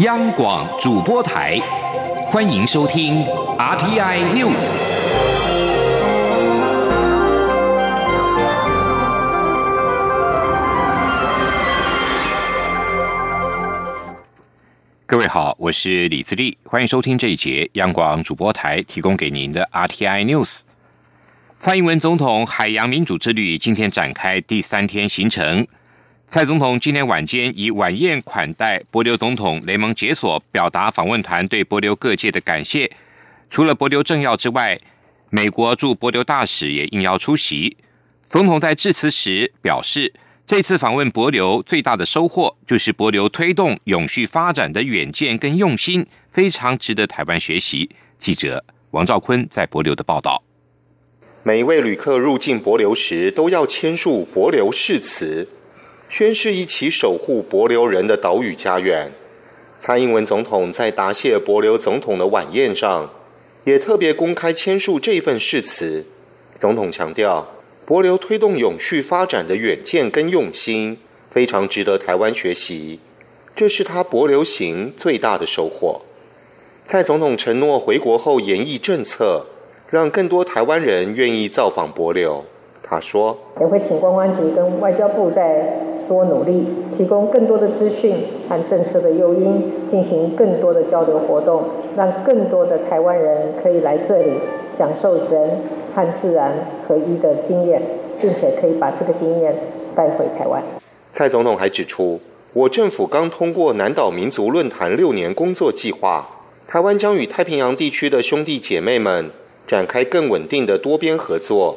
央广主播台，欢迎收听 RTI News。各位好，我是李自立，欢迎收听这一节央广主播台提供给您的 RTI News。蔡英文总统海洋民主之旅今天展开第三天行程。蔡总统今天晚间以晚宴款待博流总统雷蒙解锁，表达访问团对博流各界的感谢。除了博流政要之外，美国驻博流大使也应邀出席。总统在致辞时表示，这次访问博流最大的收获就是博流推动永续发展的远见跟用心，非常值得台湾学习。记者王兆坤在博流的报道：每一位旅客入境博流时，都要签署博流誓词。宣誓一起守护博流人的岛屿家园。蔡英文总统在答谢博流总统的晚宴上，也特别公开签署这份誓词。总统强调，博流推动永续发展的远见跟用心，非常值得台湾学习。这是他博流行最大的收获。蔡总统承诺回国后研议政策，让更多台湾人愿意造访博流。他说，也会请公安局跟外交部在。多努力，提供更多的资讯和政策的诱因，进行更多的交流活动，让更多的台湾人可以来这里享受人和自然合一的经验，并且可以把这个经验带回台湾。蔡总统还指出，我政府刚通过南岛民族论坛六年工作计划，台湾将与太平洋地区的兄弟姐妹们展开更稳定的多边合作，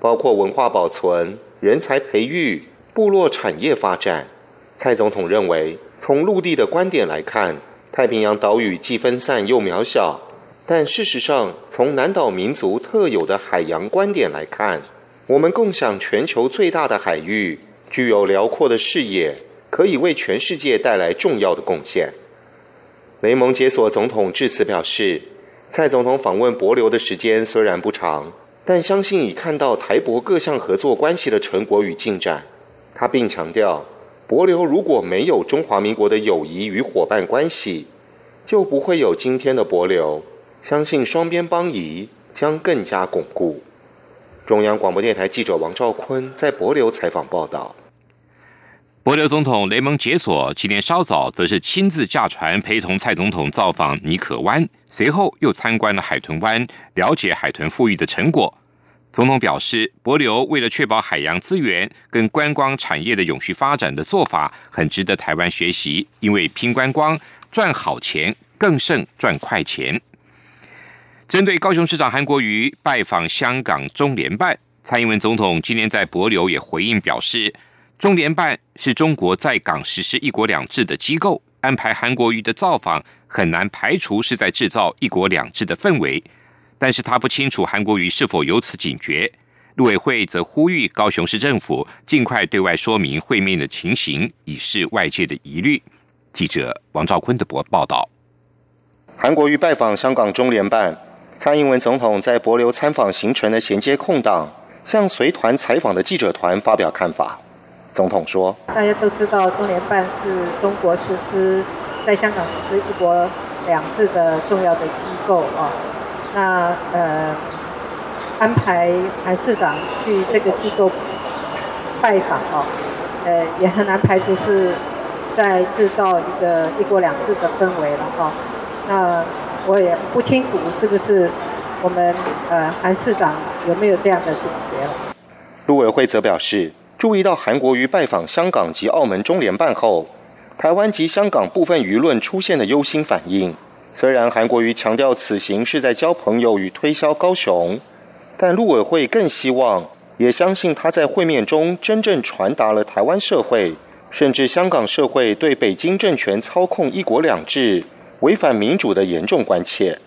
包括文化保存、人才培育。部落产业发展，蔡总统认为，从陆地的观点来看，太平洋岛屿既分散又渺小；但事实上，从南岛民族特有的海洋观点来看，我们共享全球最大的海域，具有辽阔的视野，可以为全世界带来重要的贡献。雷蒙解锁总统致辞表示，蔡总统访问博流的时间虽然不长，但相信已看到台博各项合作关系的成果与进展。他并强调，博流如果没有中华民国的友谊与伙伴关系，就不会有今天的博流。相信双边邦谊将更加巩固。中央广播电台记者王兆坤在博流采访报道。博流总统雷蒙解锁今天稍早则是亲自驾船陪同蔡总统造访尼可湾，随后又参观了海豚湾，了解海豚富裕的成果。总统表示，博流为了确保海洋资源跟观光产业的永续发展的做法，很值得台湾学习。因为拼观光赚好钱，更胜赚快钱。针对高雄市长韩国瑜拜访香港中联办，蔡英文总统今天在博流也回应表示，中联办是中国在港实施一国两制的机构，安排韩国瑜的造访，很难排除是在制造一国两制的氛围。但是他不清楚韩国瑜是否有此警觉。陆委会则呼吁高雄市政府尽快对外说明会面的情形，以示外界的疑虑。记者王兆坤的博报道。韩国瑜拜访香港中联办，蔡英文总统在博流参访行程的衔接空档，向随团采访的记者团发表看法。总统说：“大家都知道，中联办是中国实施在香港实施一国两制的重要的机构啊。”那呃，安排韩市长去这个机构拜访哦，呃，也很难排除是在制造一个一国两制的氛围了哈。那我也不清楚是不是我们呃韩市长有没有这样的警觉。陆委会则表示，注意到韩国瑜拜访香港及澳门中联办后，台湾及香港部分舆论出现的忧心反应。虽然韩国瑜强调此行是在交朋友与推销高雄，但陆委会更希望，也相信他在会面中真正传达了台湾社会，甚至香港社会对北京政权操控一国两制、违反民主的严重关切。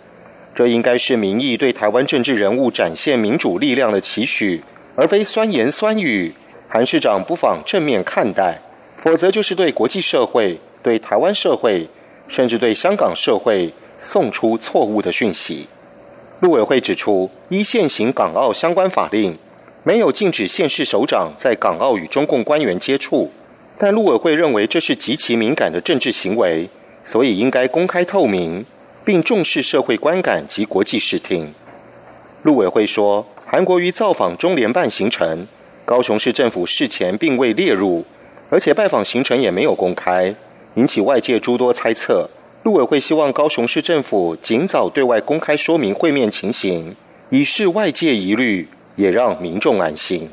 这应该是民意对台湾政治人物展现民主力量的期许，而非酸言酸语。韩市长不妨正面看待，否则就是对国际社会、对台湾社会。甚至对香港社会送出错误的讯息。陆委会指出，依现行港澳相关法令，没有禁止县市首长在港澳与中共官员接触，但陆委会认为这是极其敏感的政治行为，所以应该公开透明，并重视社会观感及国际视听。陆委会说，韩国瑜造访中联办行程，高雄市政府事前并未列入，而且拜访行程也没有公开，引起外界诸多猜测。陆委会希望高雄市政府尽早对外公开说明会面情形，以示外界疑虑，也让民众安心。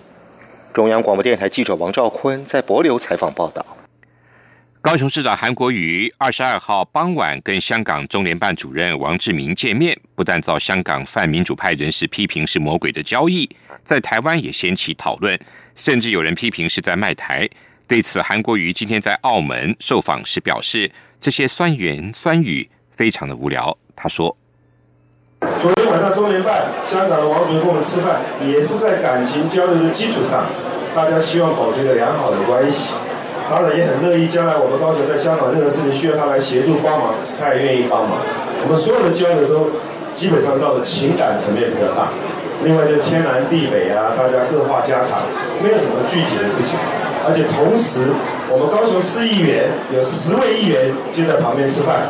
中央广播电台记者王兆坤在博流采访报道。高雄市长韩国瑜二十二号傍晚跟香港中联办主任王志明见面，不但遭香港泛民主派人士批评是魔鬼的交易，在台湾也掀起讨论，甚至有人批评是在卖台。对此，韩国瑜今天在澳门受访时表示，这些酸言酸语非常的无聊。他说：“昨天晚上中联办香港的王主任跟我们吃饭，也是在感情交流的基础上，大家希望保持一个良好的关系。”当然也很乐意，将来我们高雄在香港任何事情需要他来协助帮忙，他也愿意帮忙。我们所有的交流都基本上绕的情感层面比较大。另外就天南地北啊，大家各话家常，没有什么具体的事情。而且同时，我们高雄市议员有十位议员就在旁边吃饭。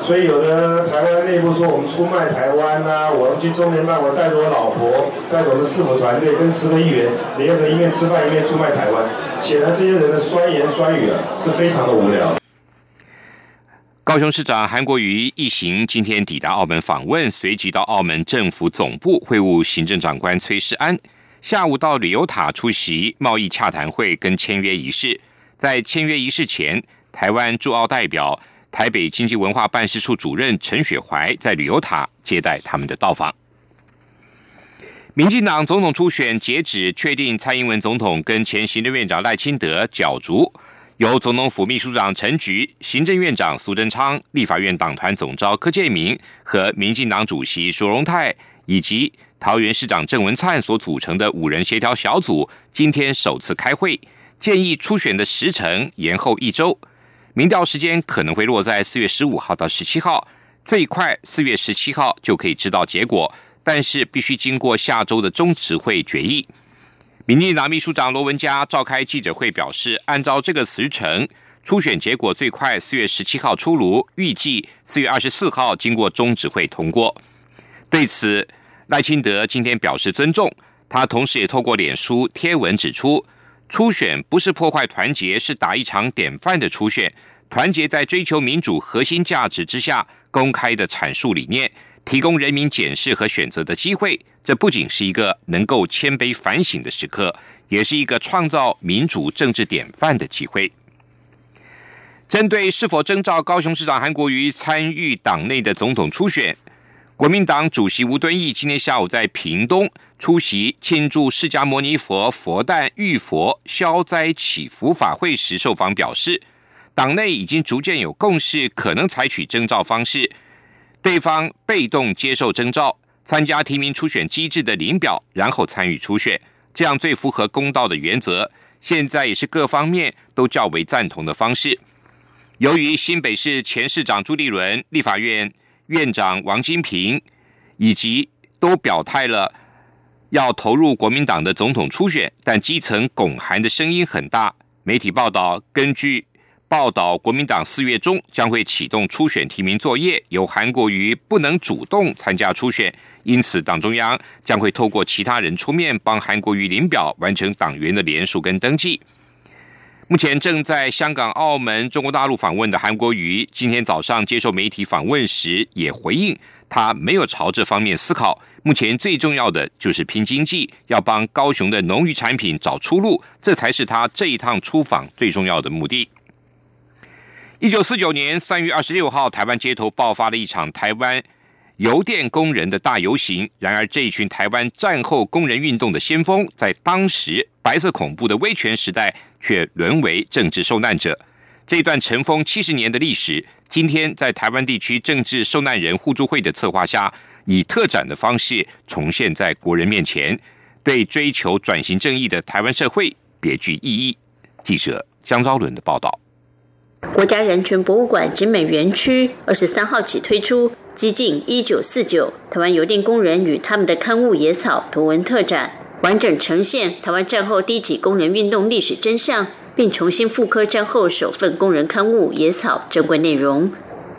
所以有的台湾内部说我们出卖台湾呐，我们去中联办，我带着我老婆，带着我们市府团队跟十个议员联合一面吃饭一面出卖台湾，显然这些人的酸言酸语啊是非常的无聊。高雄市长韩国瑜一行今天抵达澳门访问，随即到澳门政府总部会晤行政长官崔世安，下午到旅游塔出席贸易洽谈会跟签约仪式。在签约仪式前，台湾驻澳代表。台北经济文化办事处主任陈雪怀在旅游塔接待他们的到访。民进党总统初选截止，确定蔡英文总统跟前行政院长赖清德角逐，由总统府秘书长陈菊、行政院长苏贞昌、立法院党团总召柯建明和民进党主席苏荣泰以及桃园市长郑文灿所组成的五人协调小组，今天首次开会，建议初选的时程延后一周。民调时间可能会落在四月十五号到十七号，最快四月十七号就可以知道结果，但是必须经过下周的中执会决议。民进党秘书长罗文嘉召开记者会表示，按照这个时程，初选结果最快四月十七号出炉，预计四月二十四号经过中执会通过。对此，赖清德今天表示尊重，他同时也透过脸书贴文指出。初选不是破坏团结，是打一场典范的初选。团结在追求民主核心价值之下，公开的阐述理念，提供人民检视和选择的机会。这不仅是一个能够谦卑反省的时刻，也是一个创造民主政治典范的机会。针对是否征召高雄市长韩国瑜参与党内的总统初选？国民党主席吴敦义今天下午在屏东出席庆祝释迦牟尼佛佛诞浴佛消灾祈福法会时受访表示，党内已经逐渐有共识，可能采取征召方式，对方被动接受征召，参加提名初选机制的领表，然后参与初选，这样最符合公道的原则。现在也是各方面都较为赞同的方式。由于新北市前市长朱立伦、立法院。院长王金平以及都表态了要投入国民党的总统初选，但基层拱韩的声音很大。媒体报道，根据报道，国民党四月中将会启动初选提名作业，由韩国瑜不能主动参加初选，因此党中央将会透过其他人出面帮韩国瑜领表，完成党员的联署跟登记。目前正在香港、澳门、中国大陆访问的韩国瑜，今天早上接受媒体访问时也回应，他没有朝这方面思考。目前最重要的就是拼经济，要帮高雄的农渔产品找出路，这才是他这一趟出访最重要的目的。一九四九年三月二十六号，台湾街头爆发了一场台湾邮电工人的大游行。然而，这一群台湾战后工人运动的先锋，在当时。白色恐怖的威权时代，却沦为政治受难者。这段尘封七十年的历史，今天在台湾地区政治受难人互助会的策划下，以特展的方式重现在国人面前，对追求转型正义的台湾社会别具意义。记者江昭伦的报道。国家人权博物馆景美园区二十三号起推出“激进一九四九：台湾邮电工人与他们的刊物野草”图文特展。完整呈现台湾战后低级工人运动历史真相，并重新复刻战后首份工人刊物《野草》珍贵内容。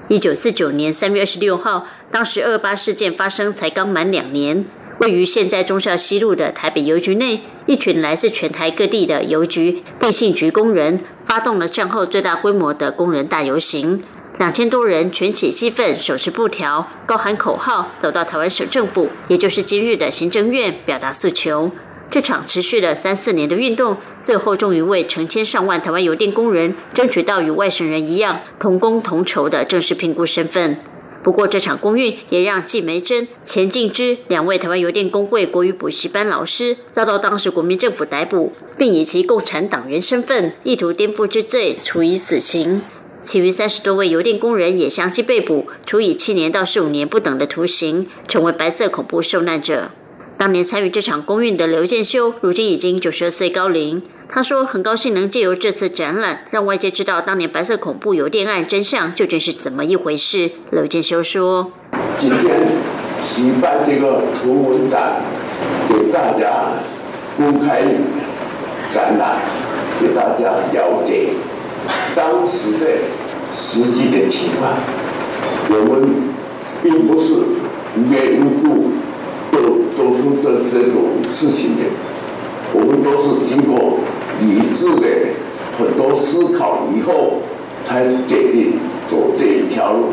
一九四九年三月二十六号，当时二八事件发生才刚满两年。位于现在忠孝西路的台北邮局内，一群来自全台各地的邮局、电信局工人发动了战后最大规模的工人大游行。两千多人全起气愤，手持布条，高喊口号，走到台湾省政府，也就是今日的行政院，表达诉求。这场持续了三四年的运动，最后终于为成千上万台湾邮电工人争取到与外省人一样同工同酬的正式评估身份。不过，这场公运也让季梅珍、钱敬之两位台湾邮电工会国语补习班老师遭到当时国民政府逮捕，并以其共产党员身份意图颠覆之罪处以死刑。其余三十多位邮电工人也相继被捕，处以七年到十五年不等的徒刑，成为白色恐怖受难者。当年参与这场公运的刘建修，如今已经九十二岁高龄。他说：“很高兴能借由这次展览，让外界知道当年白色恐怖邮电案真相究竟是怎么一回事。”刘建修说：“今天举办这个图文展，给大家公开展览，给大家了解当时的实际的情况。我们并不是无缘无故。”做出这这种事情的，我们都是经过理智的很多思考以后，才决定走这一条路。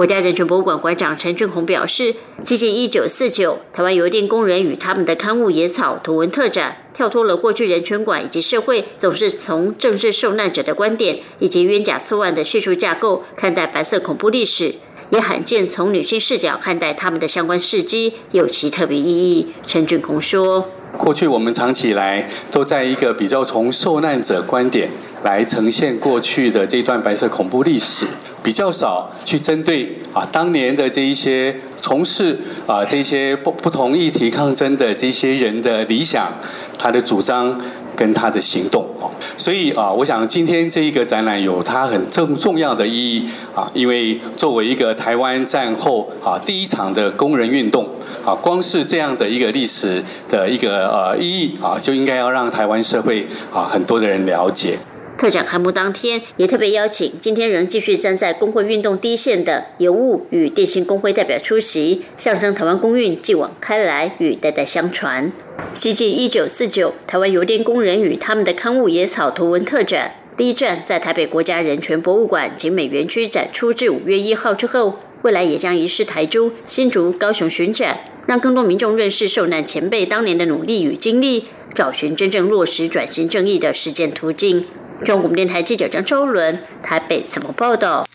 国家人权博物馆馆长陈俊宏表示，接近一九四九，台湾邮电工人与他们的刊物野草图文特展，跳脱了过去人权馆以及社会总是从政治受难者的观点以及冤假错案的叙述架构看待白色恐怖历史。也罕见从女性视角看待他们的相关事迹，有其特别意义。陈俊宏说：“过去我们长期以来都在一个比较从受难者观点来呈现过去的这段白色恐怖历史，比较少去针对啊当年的这一些从事啊这些不不同议题抗争的这些人的理想，他的主张。”跟他的行动哦，所以啊，我想今天这一个展览有它很重重要的意义啊，因为作为一个台湾战后啊第一场的工人运动啊，光是这样的一个历史的一个呃意义啊，就应该要让台湾社会啊很多的人了解。特展开幕当天，也特别邀请今天仍继续站在工会运动第一线的邮务与电信工会代表出席，象征台湾公运继往开来与代代相传。西进一九四九，台湾邮电工人与他们的刊物野草图文特展第一站在台北国家人权博物馆景美园区展出至五月一号之后，未来也将移师台中、新竹、高雄巡展，让更多民众认识受难前辈当年的努力与经历，找寻真正落实转型正义的实践途径。中国电台记者张周伦台北怎么报道？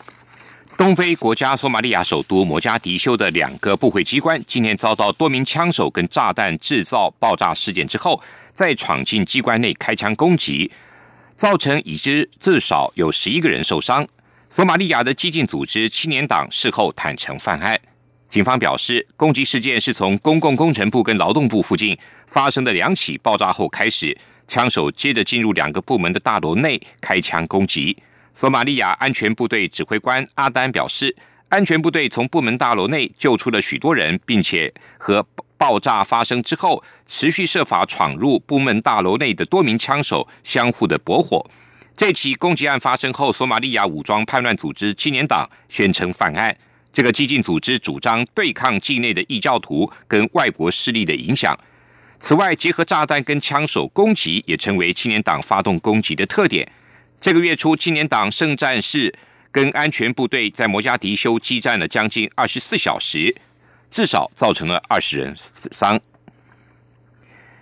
东非国家索马利亚首都摩加迪修的两个部会机关今天遭到多名枪手跟炸弹制造爆炸事件之后，再闯进机关内开枪攻击，造成已知至少有十一个人受伤。索马利亚的激进组织青年党事后坦诚犯案。警方表示，攻击事件是从公共工程部跟劳动部附近发生的两起爆炸后开始。枪手接着进入两个部门的大楼内开枪攻击。索马利亚安全部队指挥官阿丹表示，安全部队从部门大楼内救出了许多人，并且和爆炸发生之后持续设法闯入部门大楼内的多名枪手相互的搏火。这起攻击案发生后，索马利亚武装叛乱组织青年党宣称犯案。这个激进组织主张对抗境内的异教徒跟外国势力的影响。此外，结合炸弹跟枪手攻击，也成为青年党发动攻击的特点。这个月初，青年党圣战士跟安全部队在摩加迪修激战了将近二十四小时，至少造成了二十人死伤。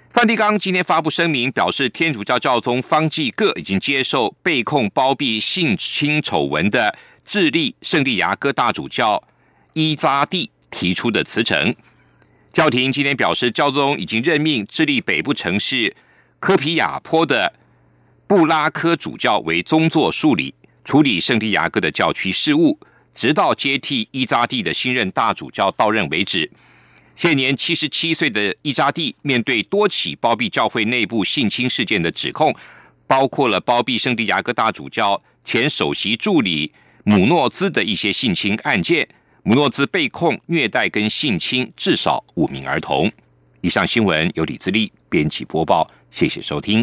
梵蒂冈今天发布声明，表示天主教教宗方济各已经接受被控包庇性侵丑闻的智利圣地亚哥大主教伊扎蒂提出的辞呈。教廷今天表示，教宗已经任命智利北部城市科皮亚坡的布拉科主教为宗座助理，处理圣地亚哥的教区事务，直到接替伊扎蒂的新任大主教到任为止。现年七十七岁的伊扎蒂面对多起包庇教会内部性侵事件的指控，包括了包庇圣地亚哥大主教前首席助理姆诺兹的一些性侵案件。姆诺兹被控虐待跟性侵至少五名儿童。以上新闻由李自力编辑播报，谢谢收听。